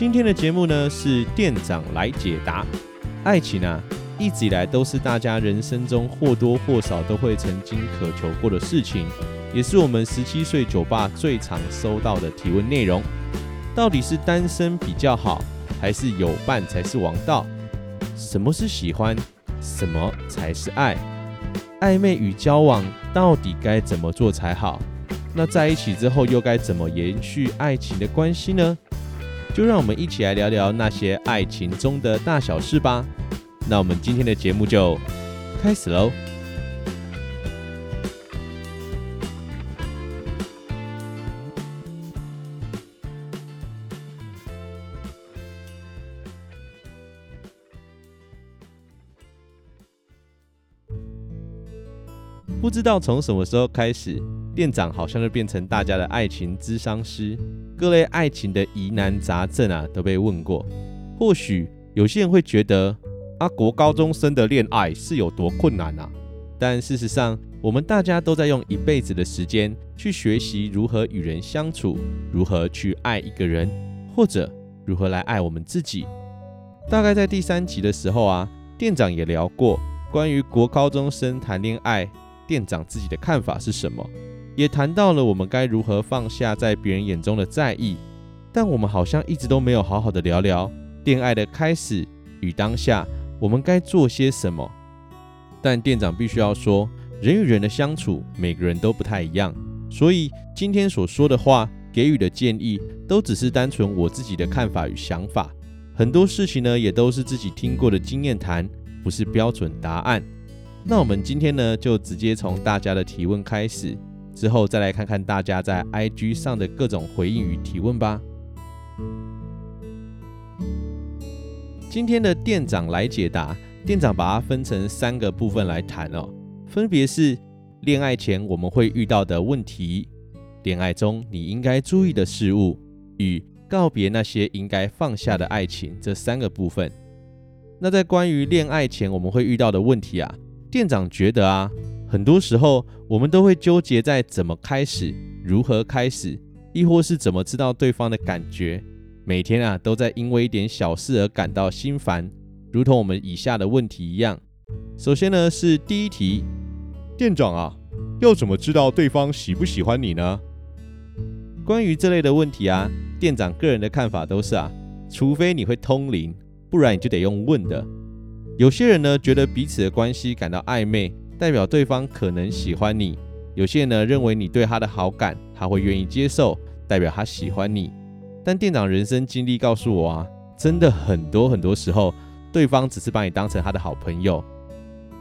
今天的节目呢，是店长来解答。爱情啊，一直以来都是大家人生中或多或少都会曾经渴求过的事情，也是我们十七岁酒吧最常收到的提问内容。到底是单身比较好，还是有伴才是王道？什么是喜欢？什么才是爱？暧昧与交往到底该怎么做才好？那在一起之后又该怎么延续爱情的关系呢？就让我们一起来聊聊那些爱情中的大小事吧。那我们今天的节目就开始喽。不知道从什么时候开始，店长好像就变成大家的爱情咨商师。各类爱情的疑难杂症啊，都被问过。或许有些人会觉得，啊，国高中生的恋爱是有多困难啊？但事实上，我们大家都在用一辈子的时间去学习如何与人相处，如何去爱一个人，或者如何来爱我们自己。大概在第三集的时候啊，店长也聊过关于国高中生谈恋爱，店长自己的看法是什么。也谈到了我们该如何放下在别人眼中的在意，但我们好像一直都没有好好的聊聊恋爱的开始与当下，我们该做些什么。但店长必须要说，人与人的相处，每个人都不太一样，所以今天所说的话，给予的建议，都只是单纯我自己的看法与想法。很多事情呢，也都是自己听过的经验谈，不是标准答案。那我们今天呢，就直接从大家的提问开始。之后再来看看大家在 IG 上的各种回应与提问吧。今天的店长来解答，店长把它分成三个部分来谈哦，分别是恋爱前我们会遇到的问题，恋爱中你应该注意的事物，与告别那些应该放下的爱情这三个部分。那在关于恋爱前我们会遇到的问题啊，店长觉得啊。很多时候，我们都会纠结在怎么开始、如何开始，亦或是怎么知道对方的感觉。每天啊，都在因为一点小事而感到心烦，如同我们以下的问题一样。首先呢，是第一题，店长啊，要怎么知道对方喜不喜欢你呢？关于这类的问题啊，店长个人的看法都是啊，除非你会通灵，不然你就得用问的。有些人呢，觉得彼此的关系感到暧昧。代表对方可能喜欢你，有些人呢认为你对他的好感，他会愿意接受，代表他喜欢你。但店长人生经历告诉我啊，真的很多很多时候，对方只是把你当成他的好朋友。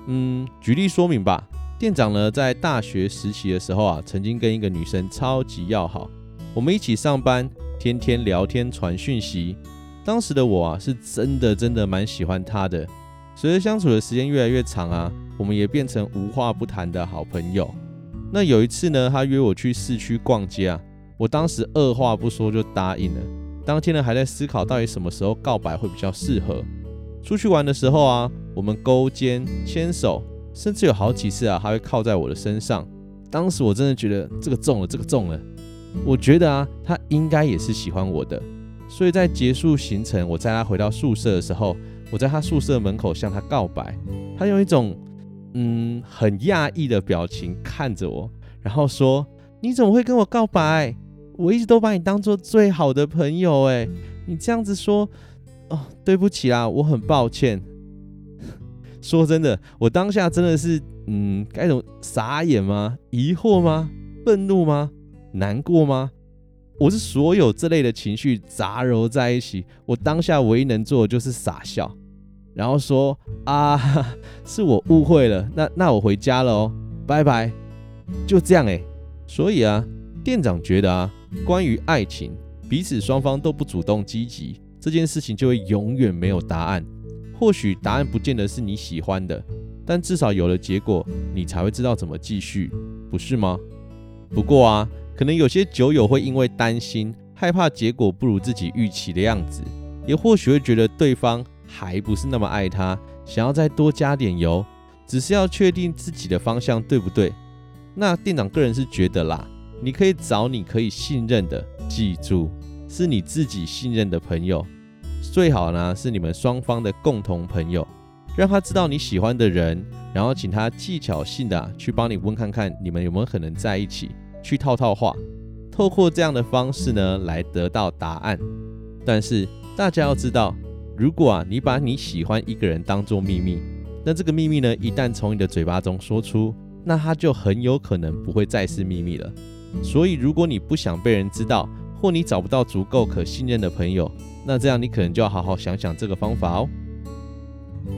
嗯，举例说明吧。店长呢在大学时期的时候啊，曾经跟一个女生超级要好，我们一起上班，天天聊天传讯息。当时的我啊，是真的真的蛮喜欢她的。随着相处的时间越来越长啊。我们也变成无话不谈的好朋友。那有一次呢，他约我去市区逛街啊，我当时二话不说就答应了。当天呢，还在思考到底什么时候告白会比较适合。出去玩的时候啊，我们勾肩牵手，甚至有好几次啊，他会靠在我的身上。当时我真的觉得这个中了，这个中了。我觉得啊，他应该也是喜欢我的。所以在结束行程，我载他回到宿舍的时候，我在他宿舍门口向他告白。他用一种嗯，很讶异的表情看着我，然后说：“你怎么会跟我告白？我一直都把你当做最好的朋友，哎，你这样子说，哦，对不起啊，我很抱歉。说真的，我当下真的是，嗯，该种傻眼吗？疑惑吗？愤怒吗？难过吗？我是所有这类的情绪杂糅在一起，我当下唯一能做的就是傻笑。”然后说啊，是我误会了，那那我回家了哦，拜拜，就这样诶。所以啊，店长觉得啊，关于爱情，彼此双方都不主动积极，这件事情就会永远没有答案。或许答案不见得是你喜欢的，但至少有了结果，你才会知道怎么继续，不是吗？不过啊，可能有些酒友会因为担心、害怕结果不如自己预期的样子，也或许会觉得对方还不是那么爱他，想要再多加点油，只是要确定自己的方向对不对。那店长个人是觉得啦，你可以找你可以信任的，记住。是你自己信任的朋友，最好呢是你们双方的共同朋友，让他知道你喜欢的人，然后请他技巧性的、去帮你问看看你们有没有可能在一起，去套套话，透过这样的方式呢来得到答案。但是大家要知道，如果啊你把你喜欢一个人当做秘密，那这个秘密呢一旦从你的嘴巴中说出，那他就很有可能不会再是秘密了。所以如果你不想被人知道，或你找不到足够可信任的朋友，那这样你可能就要好好想想这个方法哦。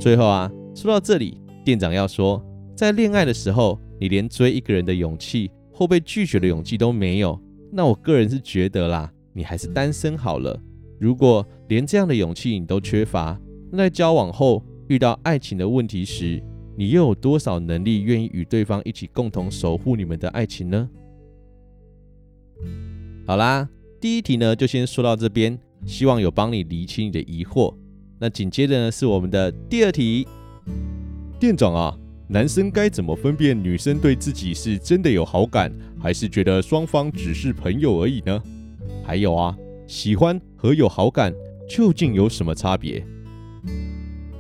最后啊，说到这里，店长要说，在恋爱的时候，你连追一个人的勇气或被拒绝的勇气都没有，那我个人是觉得啦，你还是单身好了。如果连这样的勇气你都缺乏，那在交往后遇到爱情的问题时，你又有多少能力愿意与对方一起共同守护你们的爱情呢？好啦。第一题呢，就先说到这边，希望有帮你理清你的疑惑。那紧接着呢，是我们的第二题。店长啊，男生该怎么分辨女生对自己是真的有好感，还是觉得双方只是朋友而已呢？还有啊，喜欢和有好感究竟有什么差别？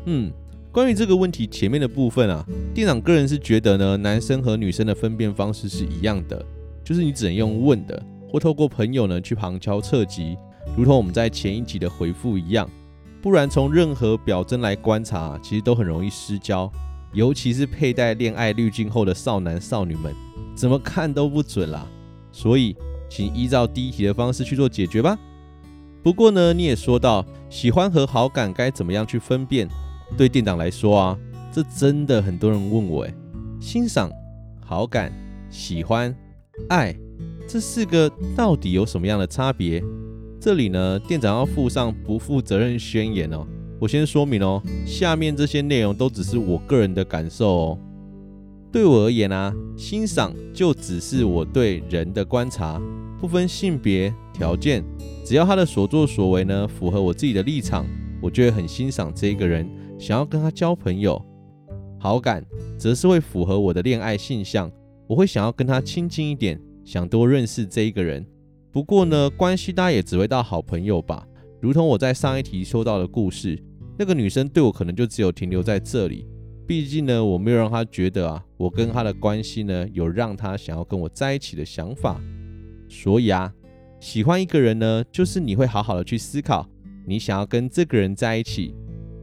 嗯，关于这个问题前面的部分啊，店长个人是觉得呢，男生和女生的分辨方式是一样的，就是你只能用问的。或透过朋友呢去旁敲侧击，如同我们在前一集的回复一样，不然从任何表征来观察，其实都很容易失焦，尤其是佩戴恋爱滤镜后的少男少女们，怎么看都不准啦。所以，请依照第一题的方式去做解决吧。不过呢，你也说到喜欢和好感该怎么样去分辨？对店长来说啊，这真的很多人问我诶，欣赏、好感、喜欢、爱。这四个到底有什么样的差别？这里呢，店长要附上不负责任宣言哦。我先说明哦，下面这些内容都只是我个人的感受哦。对我而言啊，欣赏就只是我对人的观察，不分性别条件，只要他的所作所为呢符合我自己的立场，我就会很欣赏这个人，想要跟他交朋友。好感则是会符合我的恋爱性向，我会想要跟他亲近一点。想多认识这一个人，不过呢，关系大家也只会到好朋友吧。如同我在上一题说到的故事，那个女生对我可能就只有停留在这里。毕竟呢，我没有让她觉得啊，我跟她的关系呢，有让她想要跟我在一起的想法。所以啊，喜欢一个人呢，就是你会好好的去思考，你想要跟这个人在一起，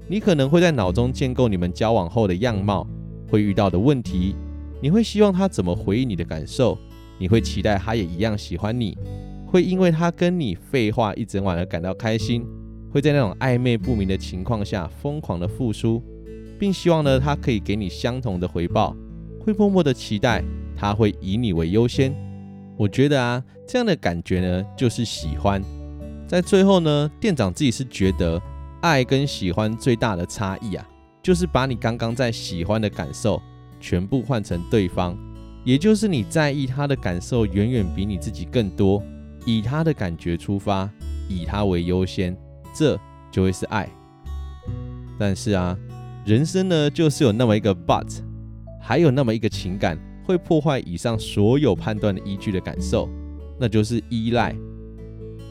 你可能会在脑中建构你们交往后的样貌，会遇到的问题，你会希望他怎么回应你的感受。你会期待他也一样喜欢你，会因为他跟你废话一整晚而感到开心，会在那种暧昧不明的情况下疯狂的付出，并希望呢他可以给你相同的回报，会默默的期待他会以你为优先。我觉得啊，这样的感觉呢就是喜欢。在最后呢，店长自己是觉得爱跟喜欢最大的差异啊，就是把你刚刚在喜欢的感受全部换成对方。也就是你在意他的感受远远比你自己更多，以他的感觉出发，以他为优先，这就会是爱。但是啊，人生呢就是有那么一个 but，还有那么一个情感会破坏以上所有判断的依据的感受，那就是依赖。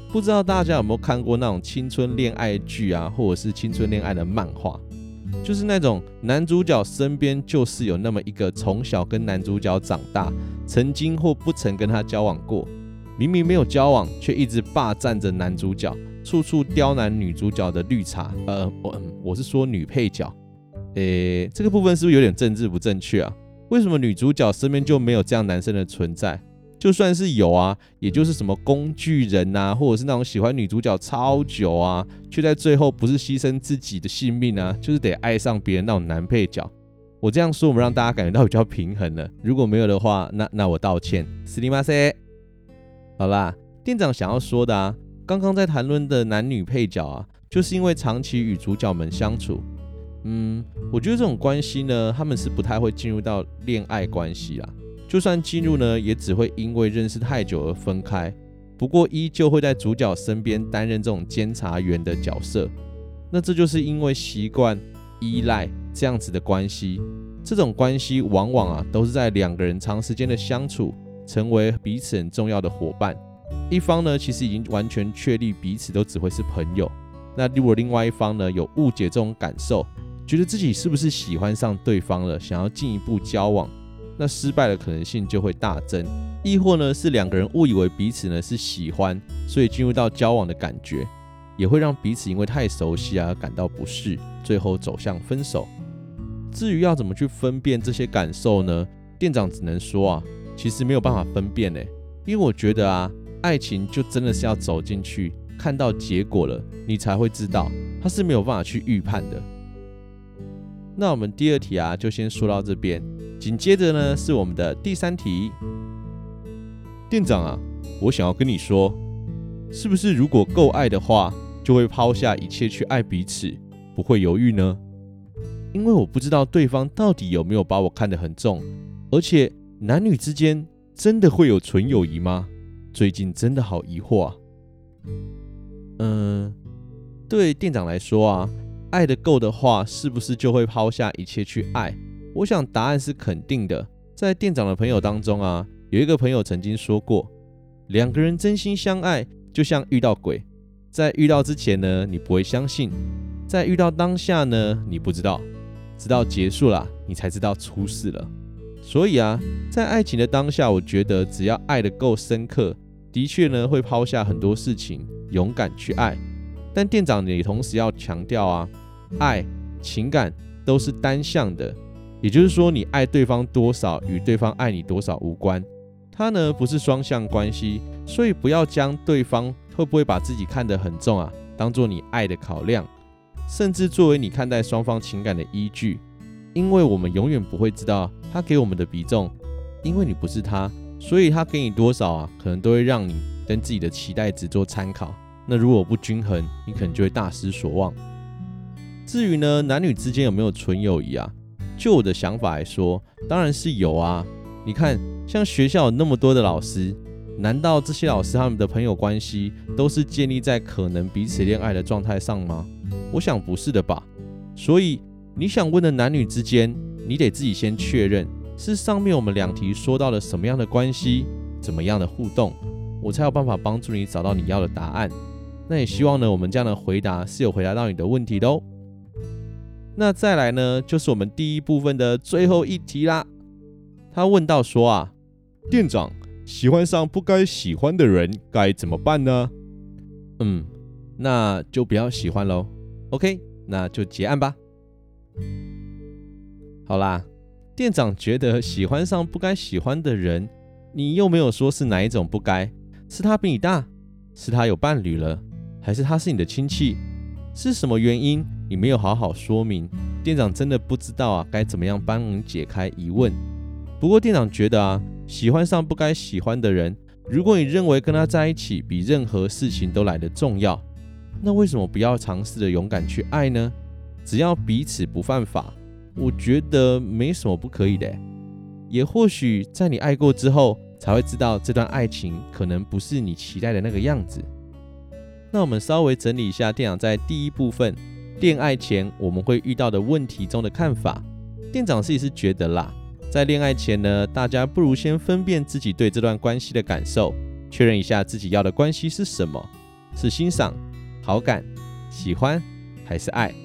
不知道大家有没有看过那种青春恋爱剧啊，或者是青春恋爱的漫画？就是那种男主角身边就是有那么一个从小跟男主角长大，曾经或不曾跟他交往过，明明没有交往，却一直霸占着男主角，处处刁难女主角的绿茶。呃，我我是说女配角。诶，这个部分是不是有点政治不正确啊？为什么女主角身边就没有这样男生的存在？就算是有啊，也就是什么工具人呐、啊，或者是那种喜欢女主角超久啊，却在最后不是牺牲自己的性命啊，就是得爱上别人那种男配角。我这样说，我们让大家感觉到比较平衡了。如果没有的话，那那我道歉。すみません。好啦，店长想要说的啊， 刚刚在谈论的男女配角啊，就是因为长期与主角们相处，嗯，我觉得这种关系呢，他们是不太会进入到恋爱关系啦。就算进入呢，也只会因为认识太久而分开。不过依旧会在主角身边担任这种监察员的角色。那这就是因为习惯依赖这样子的关系。这种关系往往啊，都是在两个人长时间的相处，成为彼此很重要的伙伴。一方呢，其实已经完全确立彼此都只会是朋友。那如果另外一方呢，有误解这种感受，觉得自己是不是喜欢上对方了，想要进一步交往。那失败的可能性就会大增，亦或呢是两个人误以为彼此呢是喜欢，所以进入到交往的感觉，也会让彼此因为太熟悉啊而感到不适，最后走向分手。至于要怎么去分辨这些感受呢？店长只能说啊，其实没有办法分辨呢，因为我觉得啊，爱情就真的是要走进去，看到结果了，你才会知道，它是没有办法去预判的。那我们第二题啊，就先说到这边。紧接着呢，是我们的第三题。店长啊，我想要跟你说，是不是如果够爱的话，就会抛下一切去爱彼此，不会犹豫呢？因为我不知道对方到底有没有把我看得很重，而且男女之间真的会有纯友谊吗？最近真的好疑惑啊。嗯，对店长来说啊。爱的够的话，是不是就会抛下一切去爱？我想答案是肯定的。在店长的朋友当中啊，有一个朋友曾经说过，两个人真心相爱，就像遇到鬼，在遇到之前呢，你不会相信；在遇到当下呢，你不知道，直到结束了，你才知道出事了。所以啊，在爱情的当下，我觉得只要爱得够深刻，的确呢，会抛下很多事情，勇敢去爱。但店长也同时要强调啊，爱情感都是单向的，也就是说，你爱对方多少与对方爱你多少无关，它呢不是双向关系，所以不要将对方会不会把自己看得很重啊，当做你爱的考量，甚至作为你看待双方情感的依据，因为我们永远不会知道他给我们的比重，因为你不是他，所以他给你多少啊，可能都会让你跟自己的期待值做参考。那如果不均衡，你可能就会大失所望。至于呢，男女之间有没有纯友谊啊？就我的想法来说，当然是有啊。你看，像学校有那么多的老师，难道这些老师他们的朋友关系都是建立在可能彼此恋爱的状态上吗？我想不是的吧。所以你想问的男女之间，你得自己先确认是上面我们两题说到了什么样的关系，怎么样的互动，我才有办法帮助你找到你要的答案。那也希望呢，我们这样的回答是有回答到你的问题的哦。那再来呢，就是我们第一部分的最后一题啦。他问到说啊，店长喜欢上不该喜欢的人该怎么办呢？嗯，那就不要喜欢喽。OK，那就结案吧。好啦，店长觉得喜欢上不该喜欢的人，你又没有说是哪一种不该，是他比你大，是他有伴侣了。还是他是你的亲戚？是什么原因？你没有好好说明，店长真的不知道啊，该怎么样帮你解开疑问。不过店长觉得啊，喜欢上不该喜欢的人，如果你认为跟他在一起比任何事情都来得重要，那为什么不要尝试着勇敢去爱呢？只要彼此不犯法，我觉得没什么不可以的。也或许在你爱过之后，才会知道这段爱情可能不是你期待的那个样子。那我们稍微整理一下店长在第一部分恋爱前我们会遇到的问题中的看法。店长自己是觉得啦，在恋爱前呢，大家不如先分辨自己对这段关系的感受，确认一下自己要的关系是什么，是欣赏、好感、喜欢还是爱？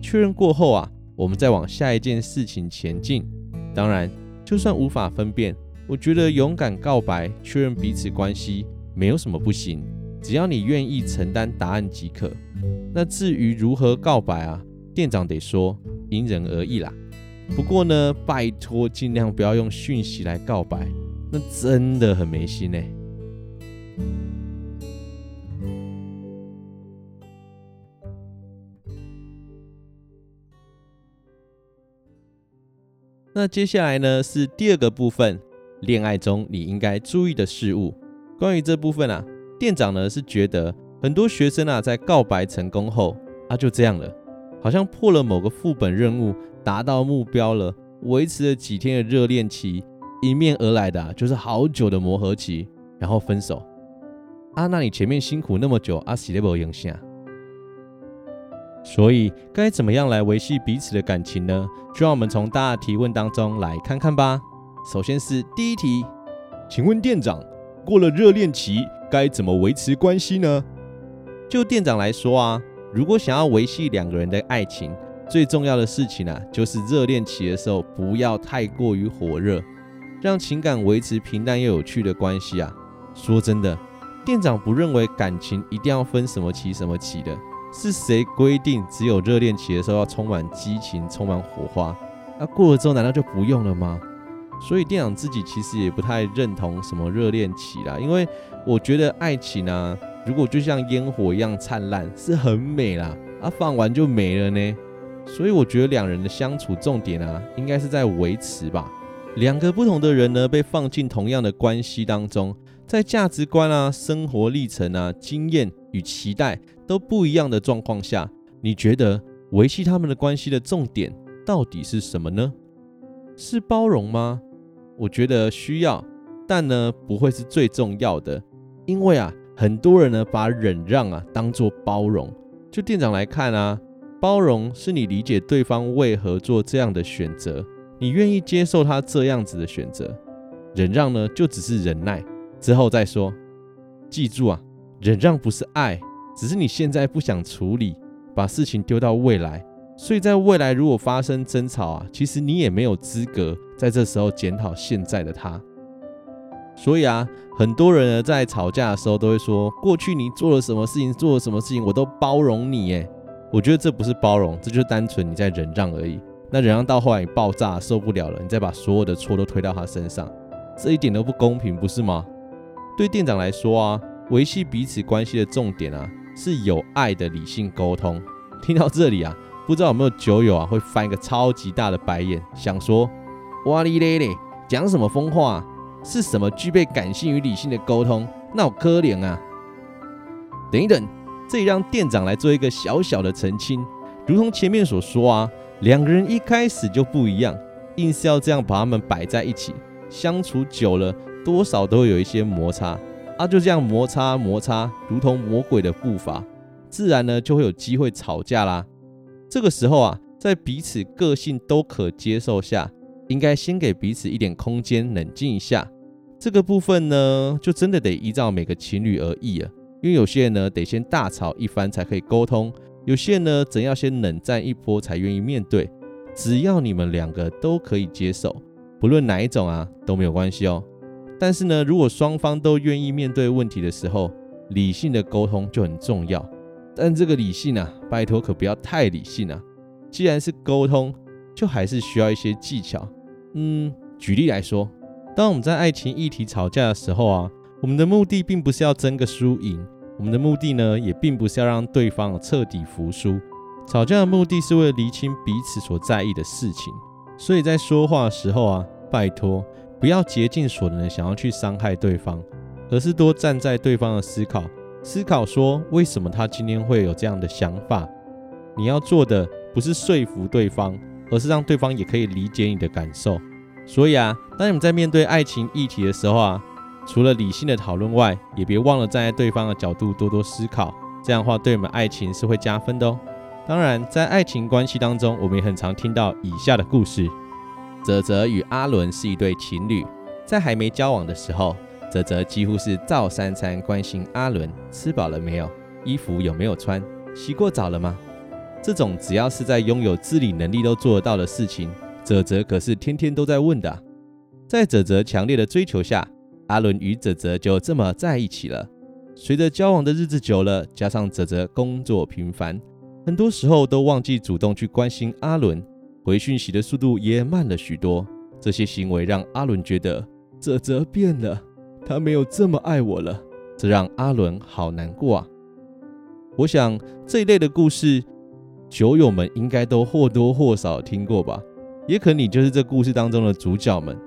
确认过后啊，我们再往下一件事情前进。当然，就算无法分辨，我觉得勇敢告白，确认彼此关系，没有什么不行。只要你愿意承担答案即可。那至于如何告白啊，店长得说因人而异啦。不过呢，拜托尽量不要用讯息来告白，那真的很没心欸。那接下来呢，是第二个部分，恋爱中你应该注意的事物。关于这部分啊。店长呢是觉得很多学生啊，在告白成功后，啊就这样了，好像破了某个副本任务，达到目标了，维持了几天的热恋期，迎面而来的，就是好久的磨合期，然后分手。啊，那你前面辛苦那么久，啊，是在没影响。所以该怎么样来维系彼此的感情呢？就让我们从大家提问当中来看看吧。首先是第一题，请问店长，过了热恋期该怎么维持关系呢？就店长来说啊，如果想要维系两个人的爱情，最重要的事情啊，就是热恋期的时候不要太过于火热，让情感维持平淡又有趣的关系啊。说真的，店长不认为感情一定要分什么期什么期的。是谁规定只有热恋期的时候要充满激情、充满火花？那、过了之后难道就不用了吗？所以店长自己其实也不太认同什么热恋期啦，因为我觉得爱情啊，如果就像烟火一样灿烂，是很美啦，啊放完就没了呢。所以我觉得两人的相处重点啊，应该是在维持吧。两个不同的人呢，被放进同样的关系当中，在价值观啊、生活历程啊、经验与期待。都不一样的状况下，你觉得维系他们的关系的重点到底是什么呢？是包容吗？我觉得需要，但呢不会是最重要的，因为啊很多人呢把忍让啊当做包容。就店长来看啊，包容是你理解对方为何做这样的选择，你愿意接受他这样子的选择。忍让呢就只是忍耐，之后再说。记住啊，忍让不是爱。只是你现在不想处理，把事情丢到未来，所以在未来如果发生争吵啊，其实你也没有资格在这时候检讨现在的他。所以啊，很多人呢在吵架的时候都会说，过去你做了什么事情，做了什么事情，我都包容你。诶，我觉得这不是包容，这就是单纯你在忍让而已。那忍让到后来你爆炸受不了了，你再把所有的错都推到他身上，这一点都不公平，不是吗？对店长来说啊，维系彼此关系的重点啊。是有爱的理性沟通。听到这里啊，不知道有没有酒友啊会翻一个超级大的白眼，想说：哇哩咧咧，讲什么疯话？是什么具备感性与理性的沟通？那我可怜啊！等一等，这里让店长来做一个小小的澄清。如同前面所说啊，两个人一开始就不一样，硬是要这样把他们摆在一起，相处久了，多少都会有一些摩擦。啊，就这样摩擦摩擦，如同魔鬼的步伐，自然呢就会有机会吵架啦。这个时候啊，在彼此个性都可接受下，应该先给彼此一点空间，冷静一下。这个部分呢，就真的得依照每个情侣而异了。因为有些人呢，得先大吵一番才可以沟通；有些呢，则要先冷战一波才愿意面对。只要你们两个都可以接受，不论哪一种啊，都没有关系哦。但是呢，如果双方都愿意面对问题的时候，理性的沟通就很重要。但这个理性啊，拜托可不要太理性啊。既然是沟通，就还是需要一些技巧。嗯，举例来说，当我们在爱情议题吵架的时候啊，我们的目的并不是要争个输赢，我们的目的呢，也并不是要让对方彻底服输。吵架的目的是为了厘清彼此所在意的事情。所以在说话的时候啊，拜托。不要竭尽所能的想要去伤害对方，而是多站在对方的思考，思考说为什么他今天会有这样的想法。你要做的不是说服对方，而是让对方也可以理解你的感受。所以啊，当你们在面对爱情议题的时候啊，除了理性的讨论外，也别忘了站在对方的角度多多思考。这样的话，对你们爱情是会加分的哦。当然，在爱情关系当中，我们也很常听到以下的故事。泽泽与阿伦是一对情侣，在还没交往的时候，泽泽几乎是照三餐关心阿伦吃饱了没有，衣服有没有穿，洗过澡了吗？这种只要是在拥有自理能力都做得到的事情，泽泽可是天天都在问的。在泽泽强烈的追求下，阿伦与泽泽就这么在一起了。随着交往的日子久了，加上泽泽工作频繁，很多时候都忘记主动去关心阿伦。回讯息的速度也慢了许多，这些行为让阿伦觉得泽泽变了，他没有这么爱我了，这让阿伦好难过啊。我想这一类的故事，酒友们应该都或多或少听过吧？也可能你就是这故事当中的主角们。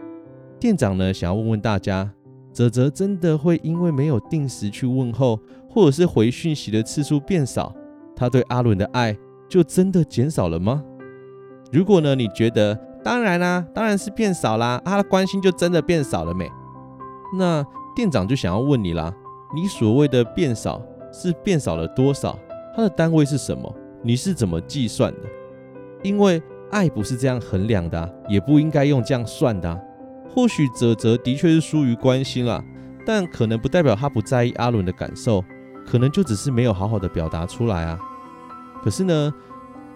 店长呢，想要问问大家，泽泽真的会因为没有定时去问候，或者是回讯息的次数变少，他对阿伦的爱就真的减少了吗？如果呢，你觉得当然啦、啊，当然是变少啦，他的关心就真的变少了没？那店长就想要问你啦，你所谓的变少是变少了多少？它的单位是什么？你是怎么计算的？因为爱不是这样衡量的、也不应该用这样算的、或许泽泽的确是疏于关心啦，但可能不代表他不在意阿伦的感受，可能就只是没有好好的表达出来啊。可是呢，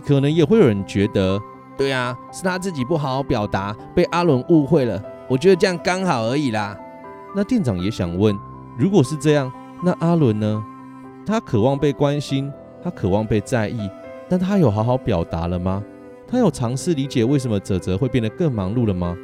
可能也会有人觉得。对啊，是他自己不好好表达，被阿伦误会了。我觉得这样刚好而已啦。那店长也想问，如果是这样，那阿伦呢？他渴望被关心，他渴望被在意，但他有好好表达了吗？他有尝试理解为什么泽泽会变得更忙碌了吗？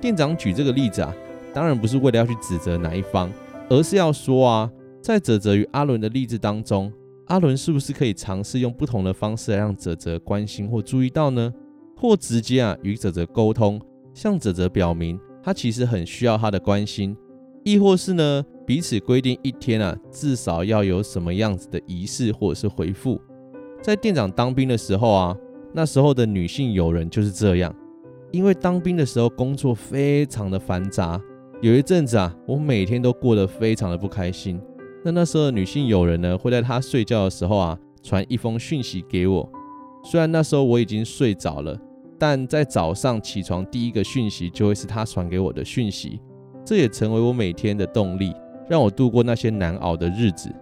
店长举这个例子啊，当然不是为了要去指责哪一方，而是要说啊，在泽泽与阿伦的例子当中。阿伦是不是可以尝试用不同的方式来让泽泽关心或注意到呢？或直接啊与泽泽沟通，向泽泽表明他其实很需要他的关心，亦或是呢彼此规定一天啊至少要有什么样子的仪式或者是回复。在店长当兵的时候啊，那时候的女性友人就是这样，因为当兵的时候工作非常的繁杂，有一阵子啊我每天都过得非常的不开心。那那时候的女性友人呢，会在她睡觉的时候啊，传一封讯息给我。虽然那时候我已经睡着了，但在早上起床第一个讯息就会是她传给我的讯息。这也成为我每天的动力，让我度过那些难熬的日子。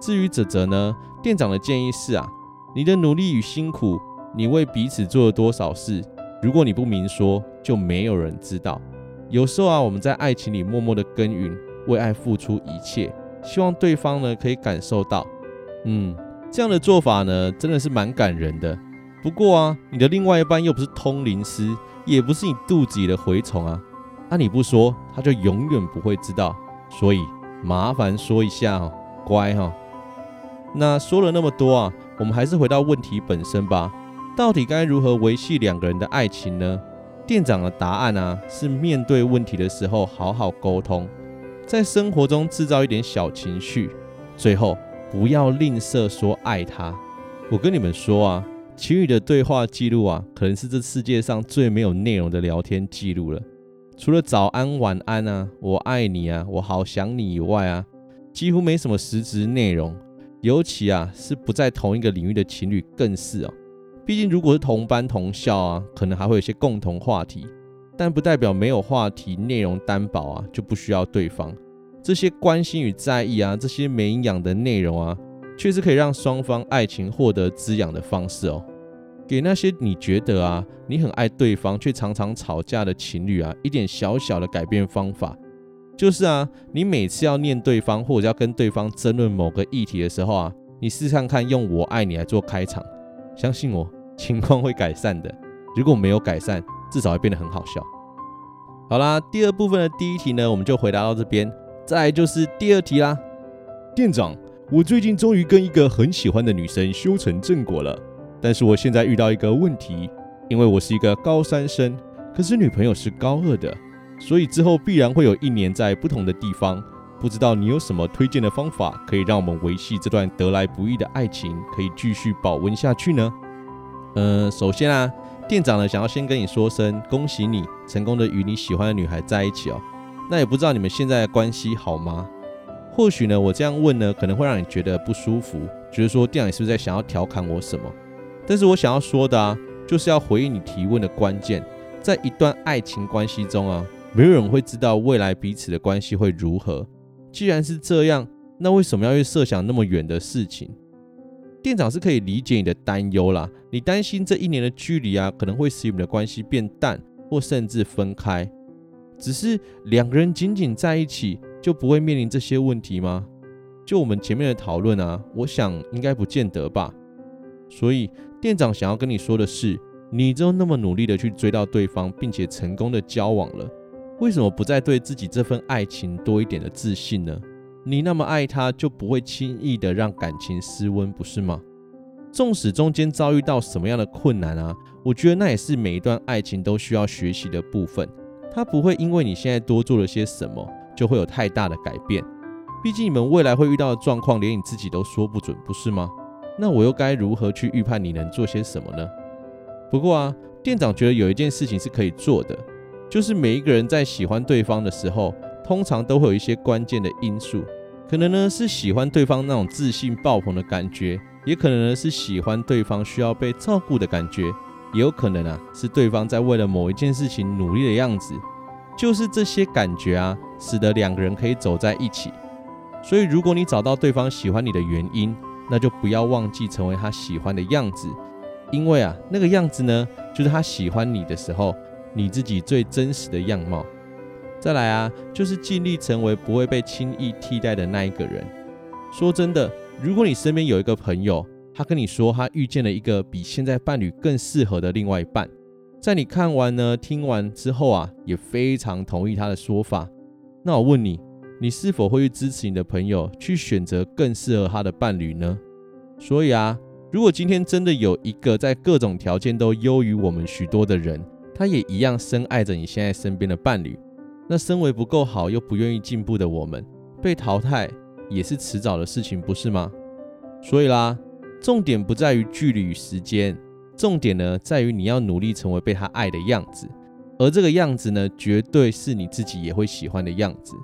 至于泽泽呢，店长的建议是啊，你的努力与辛苦，你为彼此做了多少事，如果你不明说，就没有人知道。有时候啊，我们在爱情里默默的耕耘，为爱付出一切。希望对方呢可以感受到，嗯，这样的做法呢真的是蛮感人的。不过啊，你的另外一半又不是通灵师，也不是你肚子里的蛔虫啊，那、你不说，他就永远不会知道。所以麻烦说一下哦，乖哈、哦。那说了那么多啊，我们还是回到问题本身吧。到底该如何维系两个人的爱情呢？店长的答案啊，是面对问题的时候好好沟通。在生活中制造一点小情绪，最后不要吝啬说爱他。我跟你们说啊，情侣的对话记录啊，可能是这世界上最没有内容的聊天记录了。除了早安、晚安啊，我爱你啊，我好想你以外啊，几乎没什么实质内容。尤其啊，是不在同一个领域的情侣更是哦。毕竟如果是同班同校啊，可能还会有一些共同话题。但不代表没有话题内容担保啊，就不需要对方。这些关心与在意啊，这些没营养的内容啊，确实可以让双方爱情获得滋养的方式哦。给那些你觉得啊，你很爱对方却常常吵架的情侣啊，一点小小的改变方法，就是啊，你每次要念对方或者要跟对方争论某个议题的时候啊，你试看看用“我爱你”来做开场，相信我，情况会改善的。如果没有改善，至少会变得很好笑。好啦，第二部分的第一题呢，我们就回答到这边。再来就是第二题啦。店长，我最近终于跟一个很喜欢的女生修成正果了，但是我现在遇到一个问题，因为我是一个高三生，可是女朋友是高二的，所以之后必然会有一年在不同的地方。不知道你有什么推荐的方法，可以让我们维系这段得来不易的爱情，可以继续保温下去呢？呃，首先啊。店长呢，想要先跟你说声恭喜你成功的与你喜欢的女孩在一起哦。那也不知道你们现在的关系好吗？或许呢，我这样问呢，可能会让你觉得不舒服，觉得说店长你是不是在想要调侃我什么？但是我想要说的啊，就是要回应你提问的关键，在一段爱情关系中啊，没有人会知道未来彼此的关系会如何。既然是这样，那为什么要去设想那么远的事情？店长是可以理解你的担忧啦，你担心这一年的距离啊，可能会使你们的关系变淡，或甚至分开。只是两个人紧紧在一起，就不会面临这些问题吗？就我们前面的讨论啊，我想应该不见得吧。所以店长想要跟你说的是，你就那么努力的去追到对方，并且成功的交往了，为什么不再对自己这份爱情多一点的自信呢？你那么爱他，就不会轻易的让感情失温，不是吗？纵使中间遭遇到什么样的困难啊，我觉得那也是每一段爱情都需要学习的部分。他不会因为你现在多做了些什么，就会有太大的改变。毕竟你们未来会遇到的状况，连你自己都说不准，不是吗？那我又该如何去预判你能做些什么呢？不过啊，店长觉得有一件事情是可以做的，就是每一个人在喜欢对方的时候，通常都会有一些关键的因素，可能呢是喜欢对方那种自信爆棚的感觉，也可能呢是喜欢对方需要被照顾的感觉，也有可能啊是对方在为了某一件事情努力的样子，就是这些感觉啊，使得两个人可以走在一起。所以，如果你找到对方喜欢你的原因，那就不要忘记成为他喜欢的样子，因为啊，那个样子呢，就是他喜欢你的时候，你自己最真实的样貌。再来啊，就是尽力成为不会被轻易替代的那一个人。说真的，如果你身边有一个朋友，他跟你说他遇见了一个比现在伴侣更适合的另外一半，在你看完呢、听完之后啊，也非常同意他的说法，那我问你。你是否会去支持你的朋友去选择更适合他的伴侣呢？所以啊，如果今天真的有一个在各种条件都优于我们许多的人，他也一样深爱着你现在身边的伴侣，那身为不够好又不愿意进步的我们，被淘汰也是迟早的事情，不是吗？所以啦，重点不在于距离与时间，重点呢在于你要努力成为被他爱的样子，而这个样子呢，绝对是你自己也会喜欢的样子。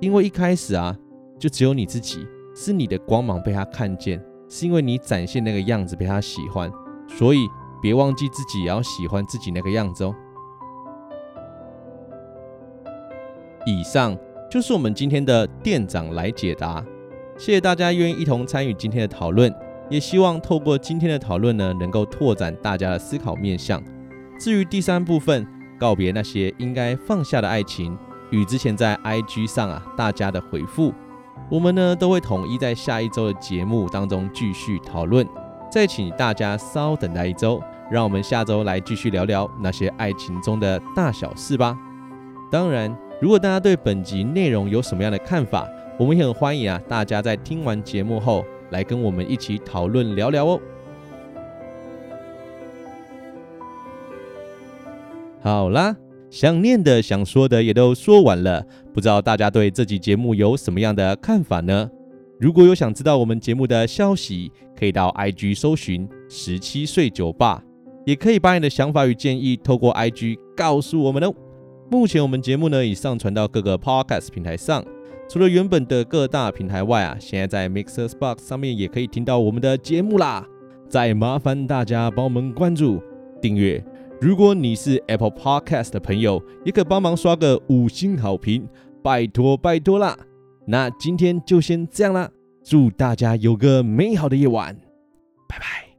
因为一开始啊，就只有你自己是你的光芒被他看见，是因为你展现那个样子被他喜欢，所以别忘记自己也要喜欢自己那个样子哦。以上就是我们今天的店长来解答，谢谢大家愿意一同参与今天的讨论，也希望透过今天的讨论呢，能够拓展大家的思考面向。至于第三部分，告别那些应该放下的爱情。与之前在 IG 上啊，大家的回复，我们呢都会统一在下一周的节目当中继续讨论。再请大家稍等待一周，让我们下周来继续聊聊那些爱情中的大小事吧。当然，如果大家对本集内容有什么样的看法，我们也很欢迎啊，大家在听完节目后来跟我们一起讨论聊聊哦。好啦。想念的、想说的也都说完了，不知道大家对这集节目有什么样的看法呢？如果有想知道我们节目的消息，可以到 IG 搜寻十七岁酒吧，也可以把你的想法与建议透过 IG 告诉我们哦。目前我们节目呢已上传到各个 Podcast 平台上，除了原本的各大平台外啊，现在在 MixerBox 上面也可以听到我们的节目啦。再麻烦大家帮我们关注、订阅。如果你是 Apple Podcast 的朋友，也可帮忙刷个五星好评，拜托拜托啦！那今天就先这样啦，祝大家有个美好的夜晚，拜拜。